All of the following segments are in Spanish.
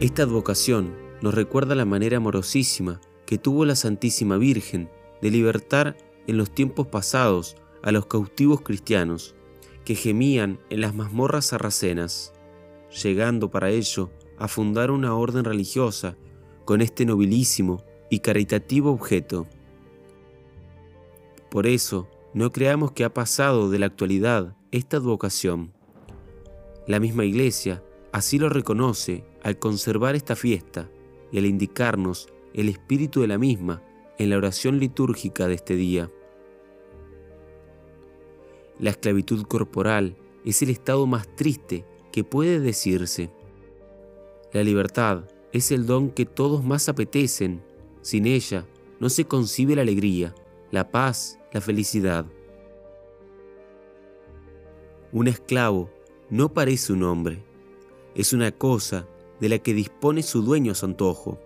Esta advocación nos recuerda la manera amorosísima que tuvo la Santísima Virgen de libertar en los tiempos pasados a los cautivos cristianos que gemían en las mazmorras sarracenas, llegando para ello a fundar una orden religiosa con este nobilísimo y caritativo objeto. Por eso, no creamos que ha pasado de la actualidad esta advocación. La misma Iglesia así lo reconoce al conservar esta fiesta y al indicarnos el espíritu de la misma en la oración litúrgica de este día. La esclavitud corporal es el estado más triste que puede decirse. La libertad es el don que todos más apetecen. Sin ella no se concibe la alegría, la paz, la felicidad. Un esclavo no parece un hombre, es una cosa de la que dispone su dueño a su antojo.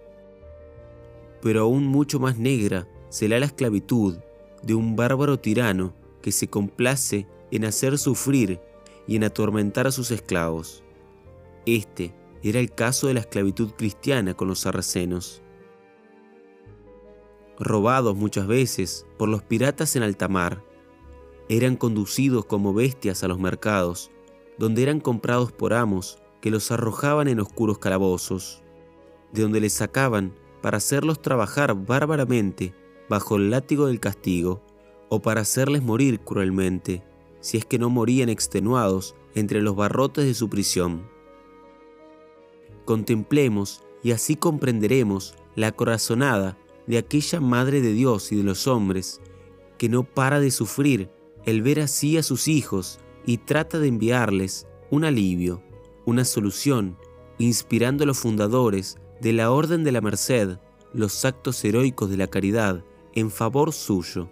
Pero aún mucho más negra será la esclavitud de un bárbaro tirano que se complace en hacer sufrir y en atormentar a sus esclavos. Este era el caso de la esclavitud cristiana con los sarracenos. Robados muchas veces por los piratas en alta mar, eran conducidos como bestias a los mercados, donde eran comprados por amos que los arrojaban en oscuros calabozos, de donde les sacaban para hacerlos trabajar bárbaramente bajo el látigo del castigo, o para hacerles morir cruelmente, si es que no morían extenuados entre los barrotes de su prisión. Contemplemos y así comprenderemos la corazonada de aquella Madre de Dios y de los hombres, que no para de sufrir el ver así a sus hijos y trata de enviarles un alivio una solución, inspirando a los fundadores de la Orden de la Merced los actos heroicos de la caridad en favor suyo.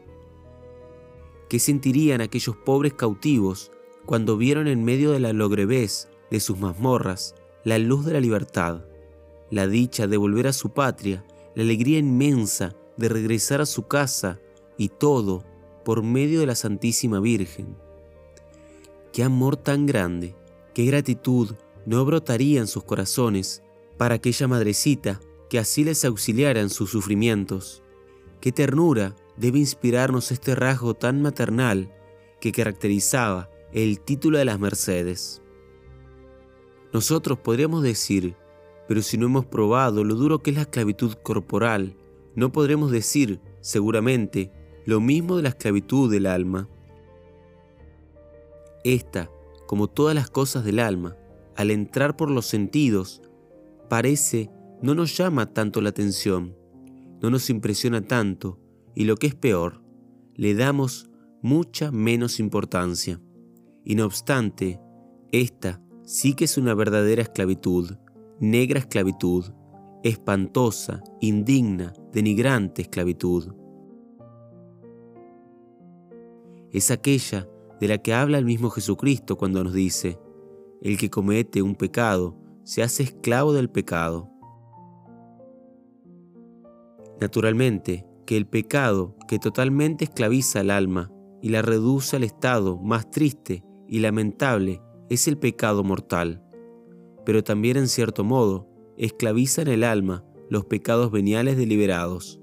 ¿Qué sentirían aquellos pobres cautivos cuando vieron en medio de la logreves de sus mazmorras la luz de la libertad, la dicha de volver a su patria, la alegría inmensa de regresar a su casa y todo por medio de la Santísima Virgen? ¡Qué amor tan grande! qué gratitud no brotaría en sus corazones para aquella madrecita que así les auxiliara en sus sufrimientos. Qué ternura debe inspirarnos este rasgo tan maternal que caracterizaba el título de las Mercedes. Nosotros podríamos decir, pero si no hemos probado lo duro que es la esclavitud corporal, no podremos decir, seguramente, lo mismo de la esclavitud del alma. Esta como todas las cosas del alma, al entrar por los sentidos, parece no nos llama tanto la atención, no nos impresiona tanto y lo que es peor, le damos mucha menos importancia. Y no obstante, esta sí que es una verdadera esclavitud, negra esclavitud, espantosa, indigna, denigrante esclavitud. Es aquella de la que habla el mismo Jesucristo cuando nos dice, el que comete un pecado se hace esclavo del pecado. Naturalmente, que el pecado que totalmente esclaviza al alma y la reduce al estado más triste y lamentable es el pecado mortal, pero también en cierto modo esclaviza en el alma los pecados veniales deliberados,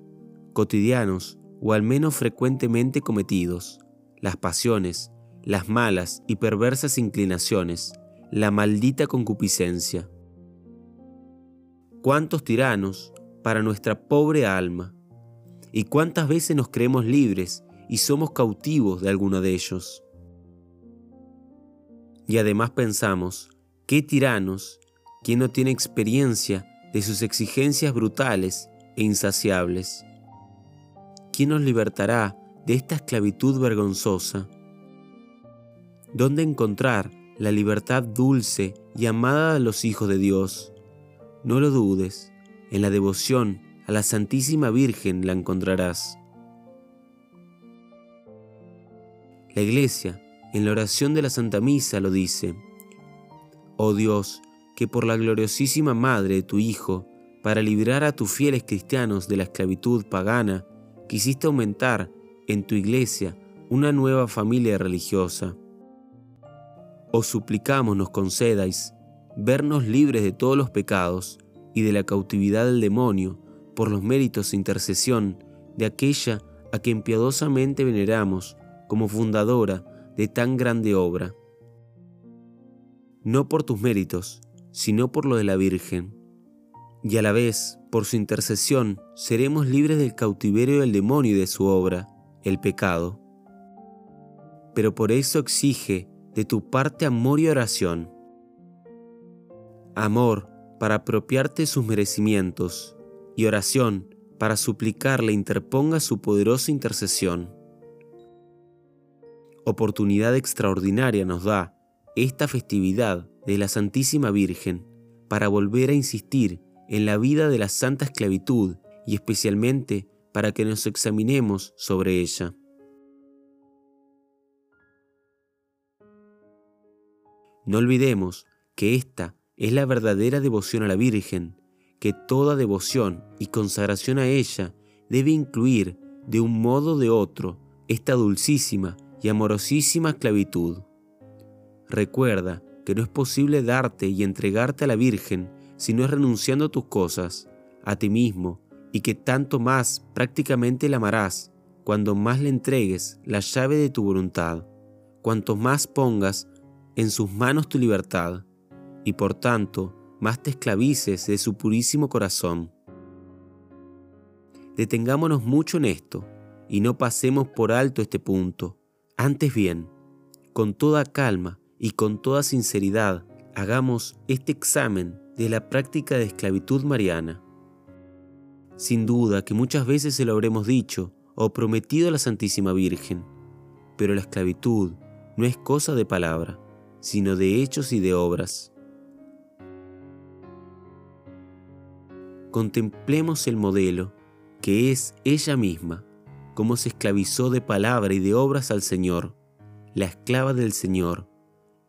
cotidianos o al menos frecuentemente cometidos, las pasiones, las malas y perversas inclinaciones, la maldita concupiscencia. ¿Cuántos tiranos para nuestra pobre alma? ¿Y cuántas veces nos creemos libres y somos cautivos de alguno de ellos? Y además pensamos, ¿qué tiranos, quien no tiene experiencia de sus exigencias brutales e insaciables? ¿Quién nos libertará de esta esclavitud vergonzosa? ¿Dónde encontrar la libertad dulce y amada de los hijos de Dios? No lo dudes, en la devoción a la Santísima Virgen la encontrarás. La Iglesia, en la oración de la Santa Misa, lo dice, Oh Dios, que por la gloriosísima Madre de tu Hijo, para librar a tus fieles cristianos de la esclavitud pagana, quisiste aumentar en tu Iglesia una nueva familia religiosa os suplicamos nos concedáis vernos libres de todos los pecados y de la cautividad del demonio por los méritos e intercesión de aquella a quien piadosamente veneramos como fundadora de tan grande obra. No por tus méritos, sino por lo de la Virgen. Y a la vez, por su intercesión, seremos libres del cautiverio del demonio y de su obra, el pecado. Pero por eso exige de tu parte amor y oración. Amor para apropiarte sus merecimientos y oración para suplicarle interponga su poderosa intercesión. Oportunidad extraordinaria nos da esta festividad de la Santísima Virgen para volver a insistir en la vida de la santa esclavitud y especialmente para que nos examinemos sobre ella. No olvidemos que esta es la verdadera devoción a la Virgen, que toda devoción y consagración a ella debe incluir de un modo o de otro esta dulcísima y amorosísima esclavitud. Recuerda que no es posible darte y entregarte a la Virgen si no es renunciando a tus cosas, a ti mismo, y que tanto más prácticamente la amarás cuando más le entregues la llave de tu voluntad, cuanto más pongas en sus manos tu libertad, y por tanto más te esclavices de su purísimo corazón. Detengámonos mucho en esto, y no pasemos por alto este punto. Antes bien, con toda calma y con toda sinceridad, hagamos este examen de la práctica de esclavitud mariana. Sin duda que muchas veces se lo habremos dicho o prometido a la Santísima Virgen, pero la esclavitud no es cosa de palabra, sino de hechos y de obras. Contemplemos el modelo, que es ella misma, cómo se esclavizó de palabra y de obras al Señor, la esclava del Señor.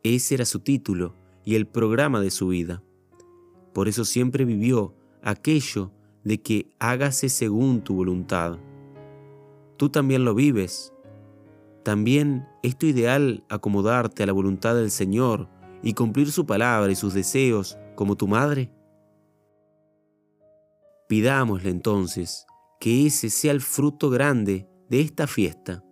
Ese era su título y el programa de su vida. Por eso siempre vivió aquello de que hágase según tu voluntad. Tú también lo vives. También es tu ideal acomodarte a la voluntad del Señor y cumplir su palabra y sus deseos como tu madre. Pidámosle entonces que ese sea el fruto grande de esta fiesta,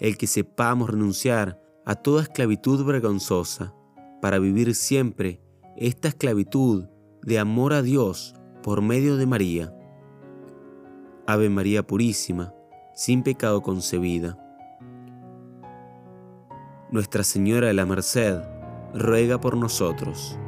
el que sepamos renunciar a toda esclavitud vergonzosa para vivir siempre esta esclavitud de amor a Dios por medio de María. Ave María Purísima, sin pecado concebida. Nuestra Señora de la Merced, ruega por nosotros.